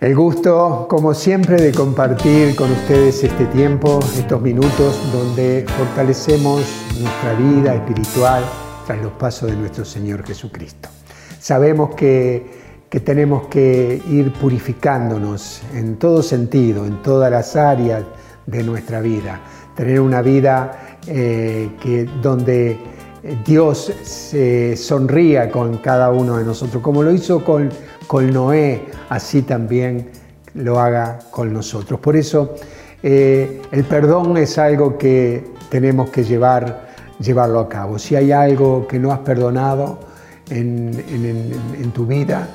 El gusto, como siempre, de compartir con ustedes este tiempo, estos minutos donde fortalecemos nuestra vida espiritual tras los pasos de nuestro Señor Jesucristo. Sabemos que, tenemos que ir purificándonos en todo sentido, en todas las áreas de nuestra vida. Tener una vida eh, que, donde Dios se sonría con cada uno de nosotros, como lo hizo con con Noé, así también lo haga con nosotros. Por eso eh, el perdón es algo que tenemos que llevar, llevarlo a cabo. Si hay algo que no has perdonado en, tu vida,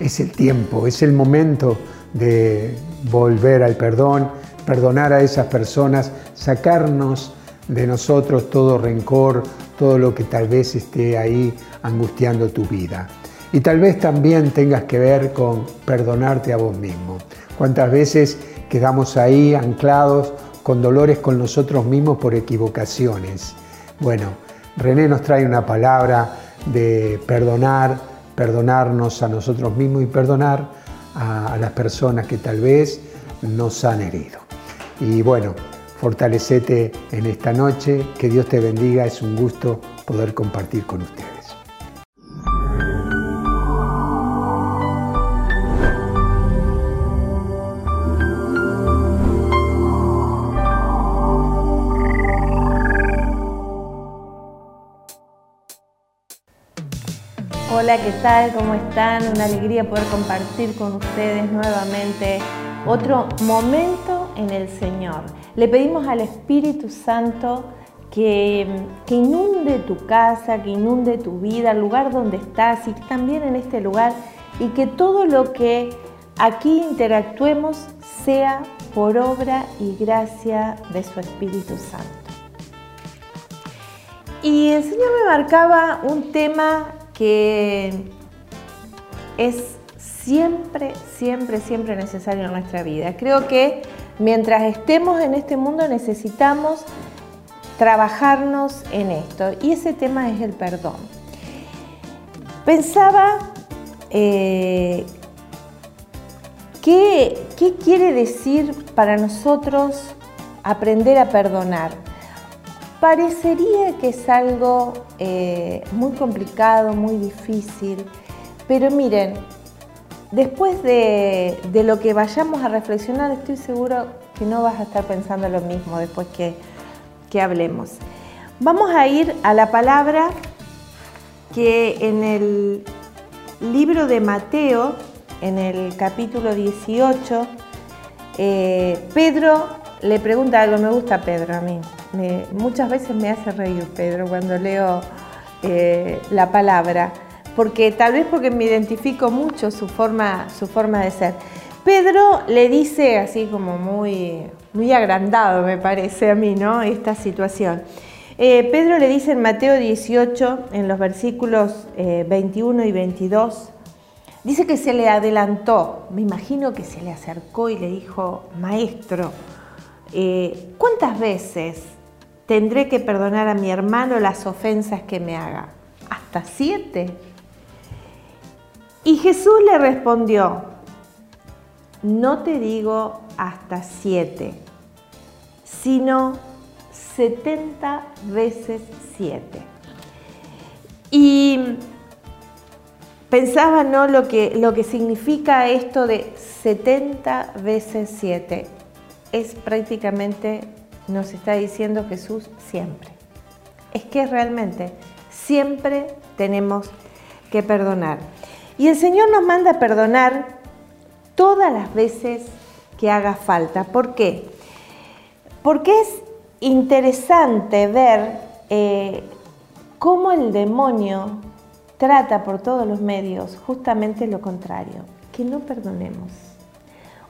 es el tiempo, es el momento de volver al perdón, perdonar a esas personas, sacarnos de nosotros todo rencor, todo lo que tal vez esté ahí angustiando tu vida. Y tal vez también tengas que ver con perdonarte a vos mismo. ¿Cuántas veces quedamos ahí anclados con dolores con nosotros mismos por equivocaciones? Bueno, René nos trae una palabra de perdonar, perdonarnos a nosotros mismos y perdonar a, las personas que tal vez nos han herido. Y bueno, fortalecete en esta noche, que Dios te bendiga, es un gusto poder compartir con ustedes. Hola, ¿qué tal? ¿Cómo están? Una alegría poder compartir con ustedes nuevamente otro momento en el Señor. Le pedimos al Espíritu Santo que, que, inunde tu casa, que inunde tu vida, el lugar donde estás y también en este lugar y que todo lo que aquí interactuemos sea por obra y gracia de su Espíritu Santo. Y el Señor me marcaba un tema que es siempre, siempre, siempre necesario en nuestra vida. Creo que mientras estemos en este mundo necesitamos trabajarnos en esto y ese tema es el perdón. Pensaba eh, ¿qué, ¿qué quiere decir para nosotros aprender a perdonar? Parecería que es algo eh, muy complicado, muy difícil, pero miren, después de, lo que vayamos a reflexionar, estoy seguro que no vas a estar pensando lo mismo después que, que hablemos. Vamos a ir a la palabra que en el libro de Mateo, en el capítulo 18, eh, Pedro le pregunta algo, me gusta Pedro a mí, muchas veces me hace reír Pedro cuando leo eh, la palabra, porque tal vez porque me identifico mucho su forma, su forma de ser. Pedro le dice así como muy, muy agrandado, me parece a mí, ¿no? Esta situación. Eh, Pedro le dice en Mateo 18, en los versículos 21 eh, y 22, dice que se le adelantó, me imagino que se le acercó y le dijo, maestro, ¿cuántas veces tendré que perdonar a mi hermano las ofensas que me haga. Hasta siete. Y Jesús le respondió, no te digo hasta siete, sino setenta veces siete. Y pensaba ¿no? lo, que, lo que significa esto de 70 veces 7. Es prácticamente nos está diciendo Jesús siempre. Es que realmente siempre tenemos que perdonar. Y el Señor nos manda a perdonar todas las veces que haga falta. ¿Por qué? Porque es interesante ver eh, cómo el demonio trata por todos los medios justamente lo contrario, que no perdonemos.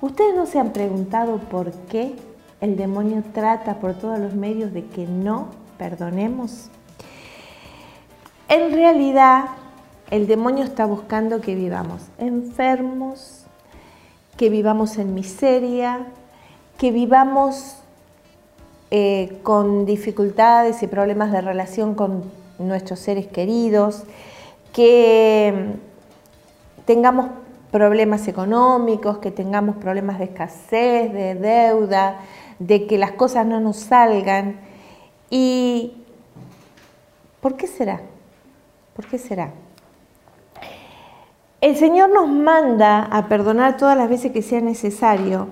¿Ustedes no se han preguntado por qué el demonio trata por todos los medios de que no perdonemos. En realidad, el demonio está buscando que vivamos enfermos, que vivamos en miseria, que vivamos eh, con dificultades y problemas de relación con nuestros seres queridos, que tengamos problemas económicos, que tengamos problemas de escasez, de deuda, de que las cosas no nos salgan. ¿Y por qué será? ¿Por qué será? El Señor nos manda a perdonar todas las veces que sea necesario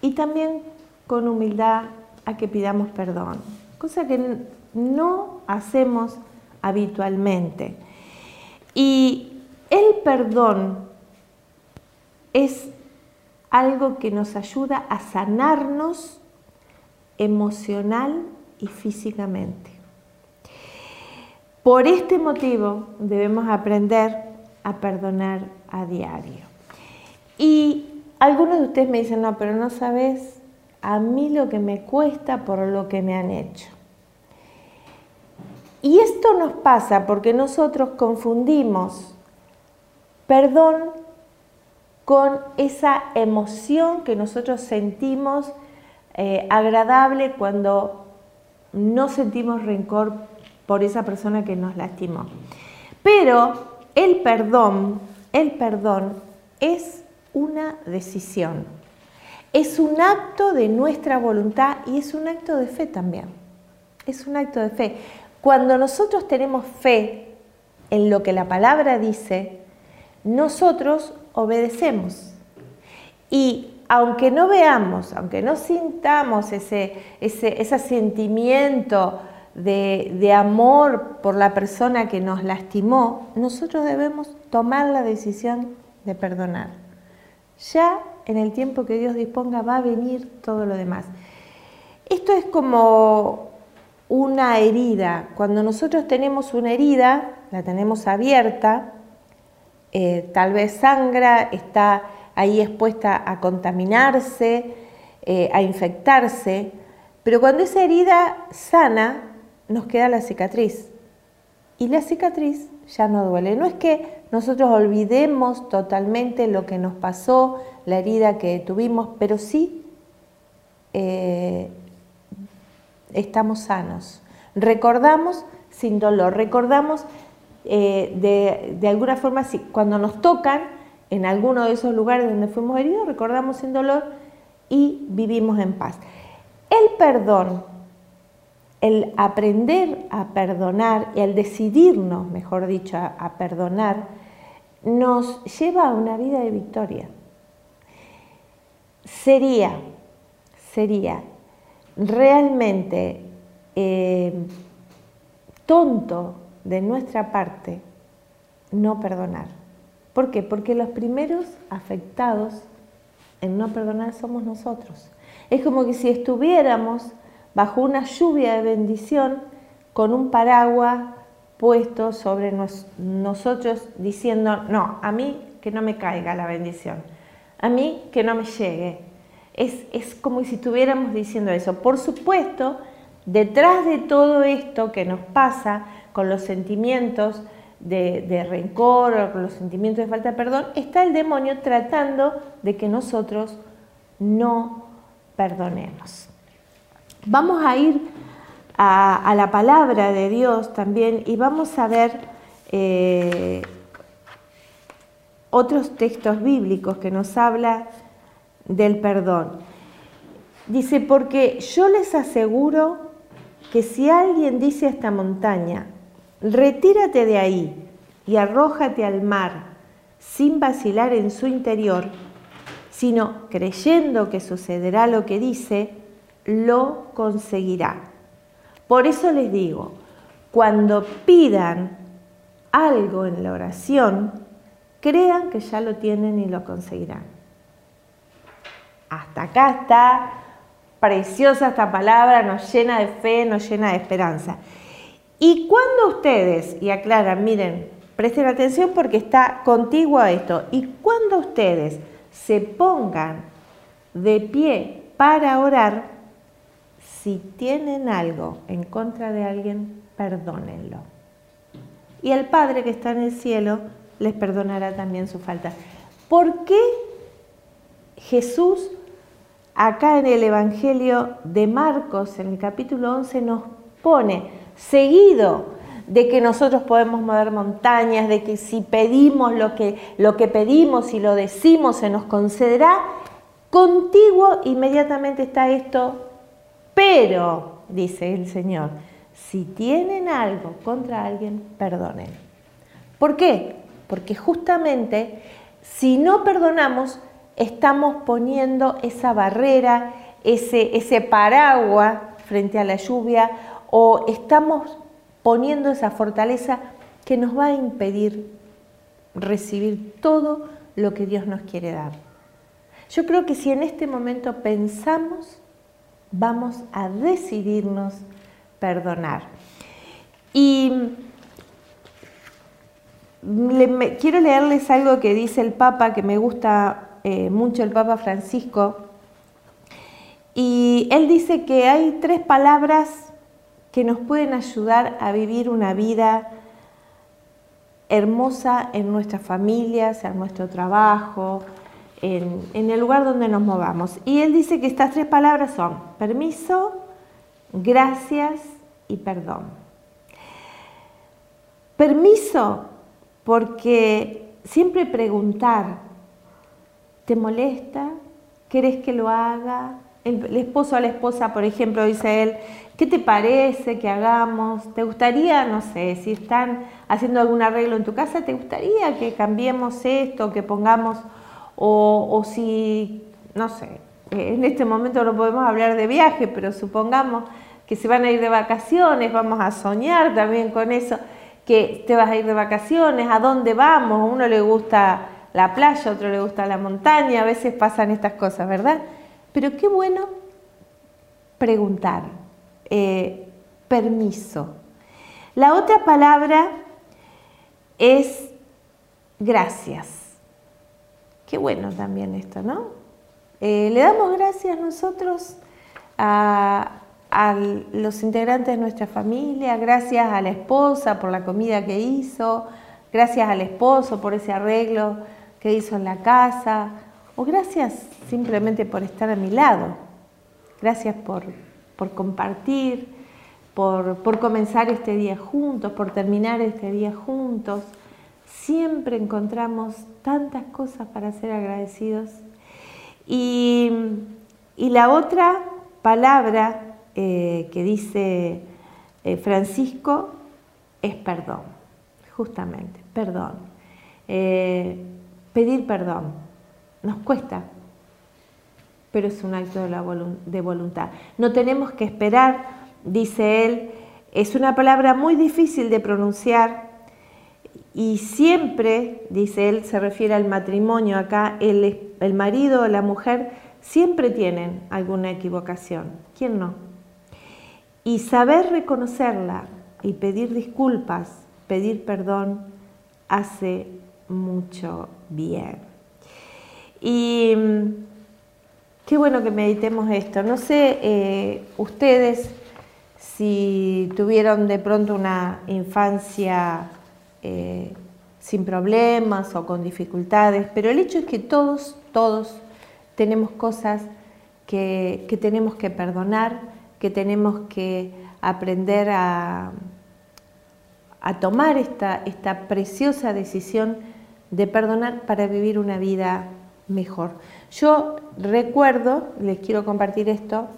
y también con humildad a que pidamos perdón, cosa que no hacemos habitualmente. Y el perdón es algo que nos ayuda a sanarnos emocional y físicamente. Por este motivo debemos aprender a perdonar a diario. Y algunos de ustedes me dicen, no, pero no sabes a mí lo que me cuesta por lo que me han hecho. Y esto nos pasa porque nosotros confundimos perdón con esa emoción que nosotros sentimos eh, agradable cuando no sentimos rencor por esa persona que nos lastimó. Pero el perdón, el perdón es una decisión, es un acto de nuestra voluntad y es un acto de fe también. Es un acto de fe. Cuando nosotros tenemos fe en lo que la palabra dice, nosotros obedecemos. Y aunque no veamos, aunque no sintamos ese, ese, sentimiento de, de, amor por la persona que nos lastimó, nosotros debemos tomar la decisión de perdonar. Ya en el tiempo que Dios disponga va a venir todo lo demás. Esto es como una herida. Cuando nosotros tenemos una herida, la tenemos abierta, eh, tal vez sangra, está ahí expuesta a contaminarse, eh, a infectarse, pero cuando esa herida sana, nos queda la cicatriz. Y la cicatriz ya no duele. No es que nosotros olvidemos totalmente lo que nos pasó, la herida que tuvimos, pero sí eh, estamos sanos. Recordamos sin dolor, recordamos eh, de, alguna forma, si, cuando nos tocan en alguno de esos lugares donde fuimos heridos, recordamos sin dolor y vivimos en paz. El perdón, el aprender a perdonar y el decidirnos, mejor dicho, a perdonar, nos lleva a una vida de victoria. Sería, sería realmente eh, tonto de nuestra parte no perdonar. ¿Por qué? Porque los primeros afectados en no perdonar somos nosotros. Es como que si estuviéramos bajo una lluvia de bendición con un paraguas puesto sobre nosotros diciendo, no, a mí que no me caiga la bendición, a mí que no me llegue. Es, es como si estuviéramos diciendo eso. Por supuesto, detrás de todo esto que nos pasa, con los sentimientos de, rencor o con los sentimientos de falta de perdón, está el demonio tratando de que nosotros no perdonemos. Vamos a ir a, la palabra de Dios también y vamos a ver eh, otros textos bíblicos que nos habla del perdón. Dice, porque yo les aseguro que si alguien dice a esta montaña, retírate de ahí y arrójate al mar sin vacilar en su interior, sino creyendo que sucederá lo que dice, lo conseguirá. Por eso les digo, cuando pidan algo en la oración, crean que ya lo tienen y lo conseguirán. Hasta acá está preciosa esta palabra, nos llena de fe, nos llena de esperanza. Y cuando ustedes, y aclaran, miren, presten atención porque está contigo a esto, y cuando ustedes se pongan de pie para orar, si tienen algo en contra de alguien, perdónenlo. Y el Padre que está en el cielo les perdonará también su falta. ¿Por qué Jesús acá en el Evangelio de Marcos, en el capítulo 11, nos pone seguido de que nosotros podemos mover montañas, de que si pedimos lo que, lo que pedimos y lo decimos se nos concederá, contigo inmediatamente está esto, pero, dice el Señor, si tienen algo contra alguien, perdonen. ¿Por qué? Porque justamente si no perdonamos, estamos poniendo esa barrera, ese, ese paraguas frente a la lluvia o estamos poniendo esa fortaleza que nos va a impedir recibir todo lo que Dios nos quiere dar. Yo creo que si en este momento pensamos, vamos a decidirnos perdonar. Y quiero leerles algo que dice el Papa, que me gusta eh, mucho el Papa Francisco. Y él dice que hay tres palabras que nos pueden ayudar a vivir una vida hermosa en nuestras familias, en nuestro trabajo, en, el lugar donde nos movamos. Y él dice que estas tres palabras son permiso, gracias y perdón. Permiso, porque siempre preguntar, ¿te molesta? ¿Querés que lo haga? El, esposo a la esposa, por ejemplo, dice él, ¿qué te parece que hagamos? ¿Te gustaría, no sé, si están haciendo algún arreglo en tu casa, ¿te gustaría que cambiemos esto, que pongamos, o, o si, no sé, en este momento no podemos hablar de viaje, pero supongamos que se van a ir de vacaciones, vamos a soñar también con eso, que te vas a ir de vacaciones, a dónde vamos, a uno le gusta la playa, a otro le gusta la montaña, a veces pasan estas cosas, ¿verdad? Pero qué bueno preguntar, eh, permiso. La otra palabra es gracias. Qué bueno también esto, ¿no? Eh, le damos gracias nosotros a, a los integrantes de nuestra familia, gracias a la esposa por la comida que hizo, gracias al esposo por ese arreglo que hizo en la casa, o gracias simplemente por estar a mi lado, gracias por, compartir, por, por comenzar este día juntos, por terminar este día juntos. Siempre encontramos tantas cosas para ser agradecidos. Y, y la otra palabra eh, que dice eh, Francisco es perdón, justamente, perdón. Eh, pedir perdón nos cuesta, pero es un acto de, voluntad. No tenemos que esperar, dice él, es una palabra muy difícil de pronunciar y siempre, dice él, se refiere al matrimonio acá, el, el marido o la mujer siempre tienen alguna equivocación. ¿Quién no? Y saber reconocerla y pedir disculpas, pedir perdón, hace mucho bien. Y mm, qué bueno que meditemos esto. No sé eh, ustedes si tuvieron de pronto una infancia eh, sin problemas o con dificultades, pero el hecho es que todos, todos tenemos cosas que, que tenemos que perdonar que tenemos que aprender a, a tomar esta, esta preciosa decisión de perdonar para vivir una vida mejor. Yo recuerdo, les quiero compartir esto,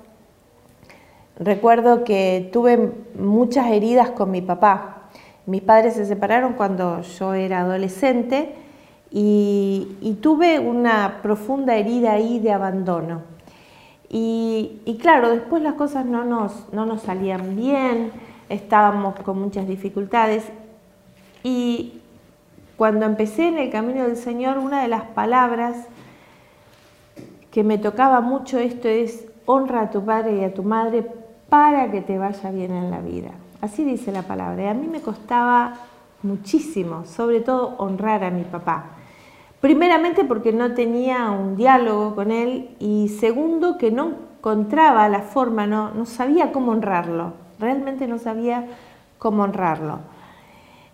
recuerdo que tuve muchas heridas con mi papá. Mis padres se separaron cuando yo era adolescente y, y tuve una profunda herida ahí de abandono. Y, claro, después las cosas no nos, no nos salían bien, estábamos con muchas dificultades. Y cuando empecé en el camino del Señor, una de las palabras que me tocaba mucho esto es honra a tu padre y a tu madre para que te vaya bien en la vida. Así dice la palabra. Y a mí me costaba muchísimo, sobre todo honrar a mi papá. Primeramente porque no tenía un diálogo con él y segundo que no encontraba la forma, no, no sabía cómo honrarlo, realmente no sabía cómo honrarlo.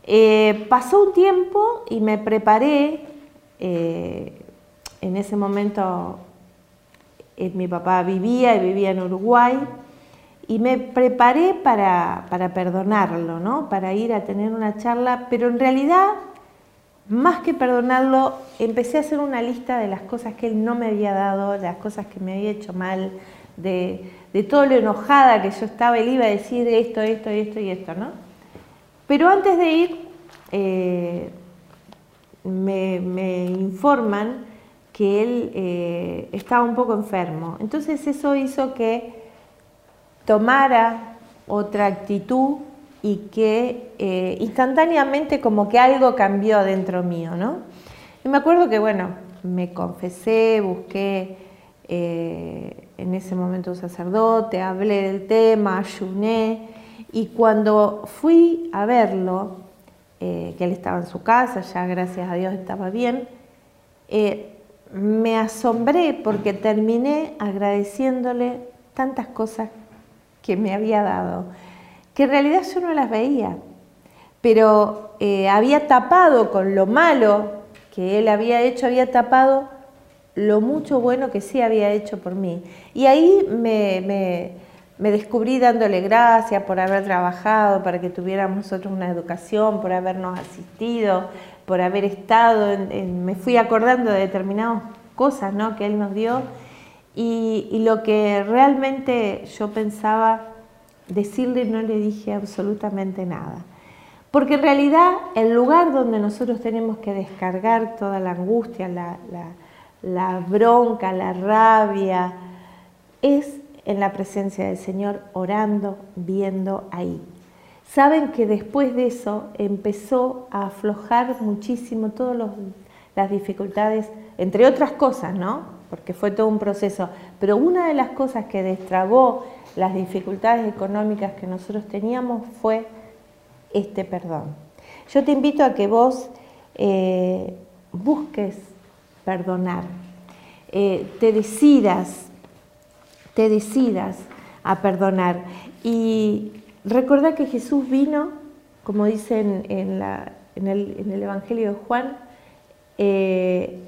Eh, pasó un tiempo y me preparé, eh, en ese momento eh, mi papá vivía y vivía en Uruguay y me preparé para, para perdonarlo, ¿no? para ir a tener una charla, pero en realidad, más que perdonarlo, empecé a hacer una lista de las cosas que él no me había dado, las cosas que me había hecho mal, de, de todo lo enojada que yo estaba, él iba a decir esto, esto, esto y esto, ¿no? Pero antes de ir, eh, me, me, informan que él eh, estaba un poco enfermo. Entonces eso hizo que tomara otra actitud y que eh, instantáneamente como que algo cambió dentro mío, ¿no? Y me acuerdo que, bueno, me confesé, busqué eh, en ese momento un sacerdote, hablé del tema, ayuné, y cuando fui a verlo, que él estaba en su casa, ya gracias a Dios estaba bien, me asombré porque terminé agradeciéndole tantas cosas que me había dado, que en realidad yo no las veía, pero eh, había tapado con lo malo que él había hecho, había tapado lo mucho bueno que sí había hecho por mí. Y ahí me, descubrí dándole gracias por haber trabajado, para que tuviéramos nosotros una educación, por habernos asistido, por haber estado, me fui acordando de determinadas cosas ¿no? que él nos dio y, lo que realmente yo pensaba decirle no le dije absolutamente nada. Porque en realidad el lugar donde nosotros tenemos que descargar toda la angustia, la, la, bronca, la rabia, es en la presencia del Señor, orando, viendo ahí. Saben que después de eso empezó a aflojar muchísimo todas las dificultades, entre otras cosas, ¿no? porque fue todo un proceso. Pero una de las cosas que destrabó las dificultades económicas que nosotros teníamos fue este perdón. Yo te invito a que vos eh, busques perdonar, eh, te decidas, te decidas a perdonar. Y recordá que Jesús vino, como dice en, el, Evangelio de Juan, eh,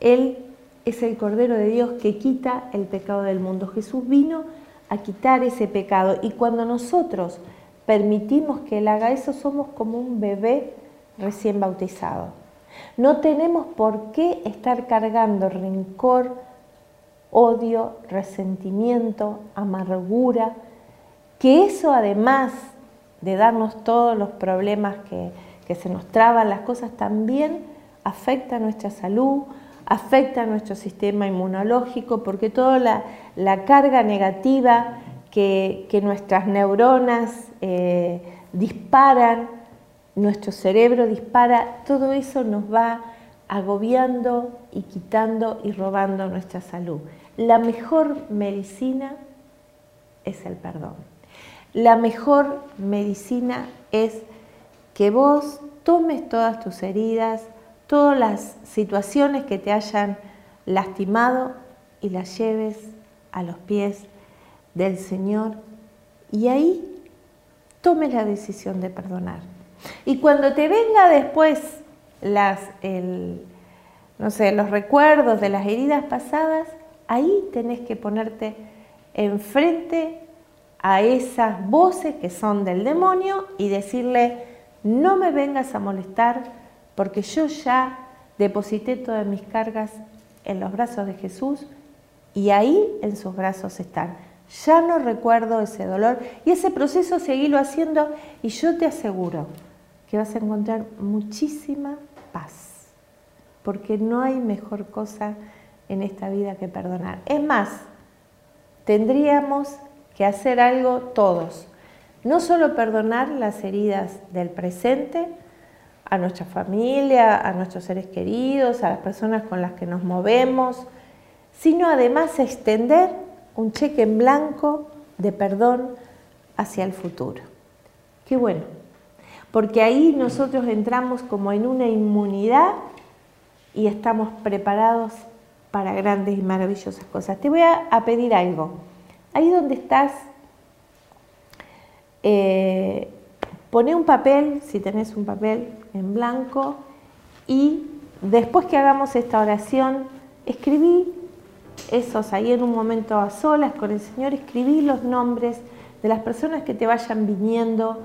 Él es el Cordero de Dios que quita el pecado del mundo. Jesús vino a quitar ese pecado y cuando nosotros permitimos que Él haga eso, somos como un bebé recién bautizado. No tenemos por qué estar cargando rencor, odio, resentimiento, amargura, que eso además de darnos todos los problemas que, que se nos traban las cosas, también afecta nuestra salud, afecta nuestro sistema inmunológico porque toda la, carga negativa que, nuestras neuronas eh, disparan, nuestro cerebro dispara, todo eso nos va agobiando y quitando y robando nuestra salud. La mejor medicina es el perdón. La mejor medicina es que vos tomes todas tus heridas, todas las situaciones que te hayan lastimado y las lleves a los pies del Señor y ahí tomes la decisión de perdonar. Y cuando te venga después las, no sé, los recuerdos de las heridas pasadas, ahí tenés que ponerte enfrente a esas voces que son del demonio y decirle, no me vengas a molestar porque yo ya deposité todas mis cargas en los brazos de Jesús y ahí en sus brazos están. Ya no recuerdo ese dolor y ese proceso seguirlo haciendo y yo te aseguro que vas a encontrar muchísima paz, porque no hay mejor cosa en esta vida que perdonar. Es más, tendríamos que hacer algo todos, no solo perdonar las heridas del presente, a nuestra familia, a nuestros seres queridos, a las personas con las que nos movemos, sino además extender un cheque en blanco de perdón hacia el futuro. Qué bueno, porque ahí nosotros entramos como en una inmunidad y estamos preparados para grandes y maravillosas cosas. Te voy a, pedir algo. Ahí donde estás, eh, Pone un papel, si tenés un papel en blanco, y después que hagamos esta oración, escribí esos ahí en un momento a solas con el Señor, escribí los nombres de las personas que te vayan viniendo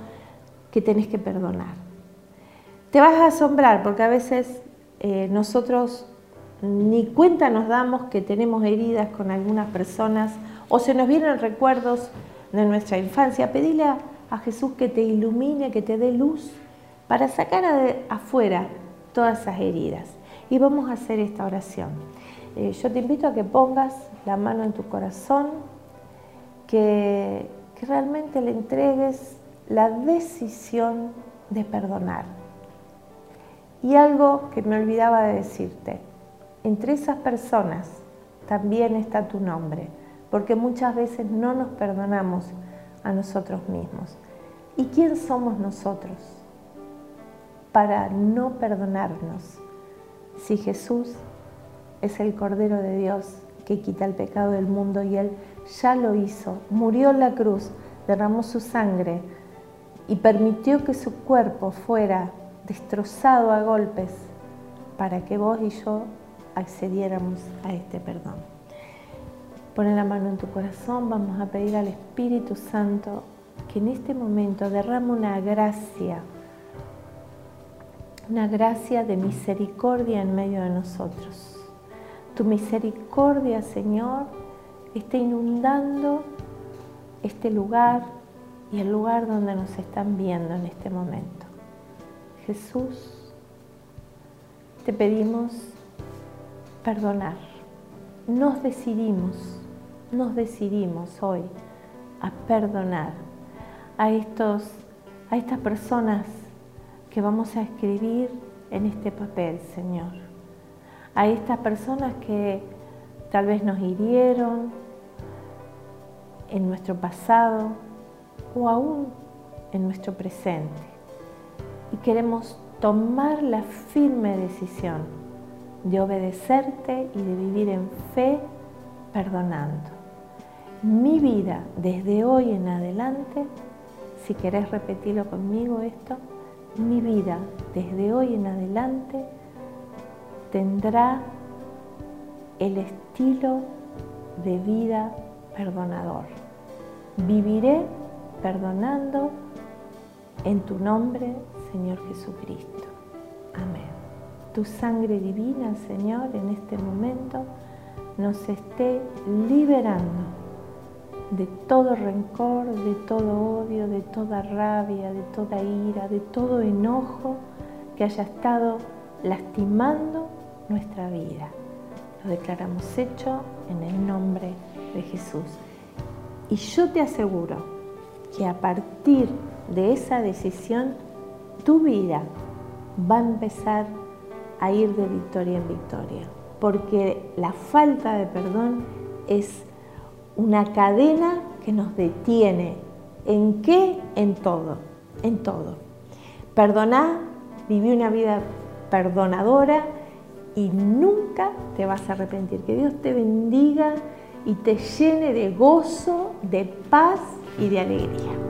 que tenés que perdonar. Te vas a asombrar porque a veces eh, nosotros ni cuenta nos damos que tenemos heridas con algunas personas o se nos vienen recuerdos de nuestra infancia. Pedile a, Jesús que te ilumine, que te dé luz para sacar afuera todas esas heridas. Y vamos a hacer esta oración. Eh, yo te invito a que pongas la mano en tu corazón, que, que realmente le entregues la decisión de perdonar. Y algo que me olvidaba de decirte, entre esas personas también está tu nombre, porque muchas veces no nos perdonamos a nosotros mismos. ¿Y quién somos nosotros para no perdonarnos si Jesús es el Cordero de Dios que quita el pecado del mundo y Él ya lo hizo, murió en la cruz, derramó su sangre y permitió que su cuerpo fuera destrozado a golpes para que vos y yo accediéramos a este perdón. Pone la mano en tu corazón, vamos a pedir al Espíritu Santo que en este momento derrame una gracia, una gracia de misericordia en medio de nosotros. Tu misericordia, Señor, está inundando este lugar y el lugar donde nos están viendo en este momento. Jesús, te pedimos perdonar. Nos decidimos, nos decidimos hoy a perdonar a, estos, a estas personas que vamos a escribir en este papel, Señor. A estas personas que tal vez nos hirieron en nuestro pasado o aún en nuestro presente. Y queremos tomar la firme decisión de obedecerte y de vivir en fe perdonando. Mi vida desde hoy en adelante, si querés repetirlo conmigo esto, mi vida desde hoy en adelante tendrá el estilo de vida perdonador. Viviré perdonando en tu nombre, Señor Jesucristo. Amén tu sangre divina, Señor, en este momento nos esté liberando de todo rencor, de todo odio, de toda rabia, de toda ira, de todo enojo que haya estado lastimando nuestra vida. Lo declaramos hecho en el nombre de Jesús. Y yo te aseguro que a partir de esa decisión, tu vida va a empezar a ir de victoria en victoria, porque la falta de perdón es una cadena que nos detiene. ¿En qué? En todo, en todo. Perdoná, viví una vida perdonadora y nunca te vas a arrepentir. Que Dios te bendiga y te llene de gozo, de paz y de alegría.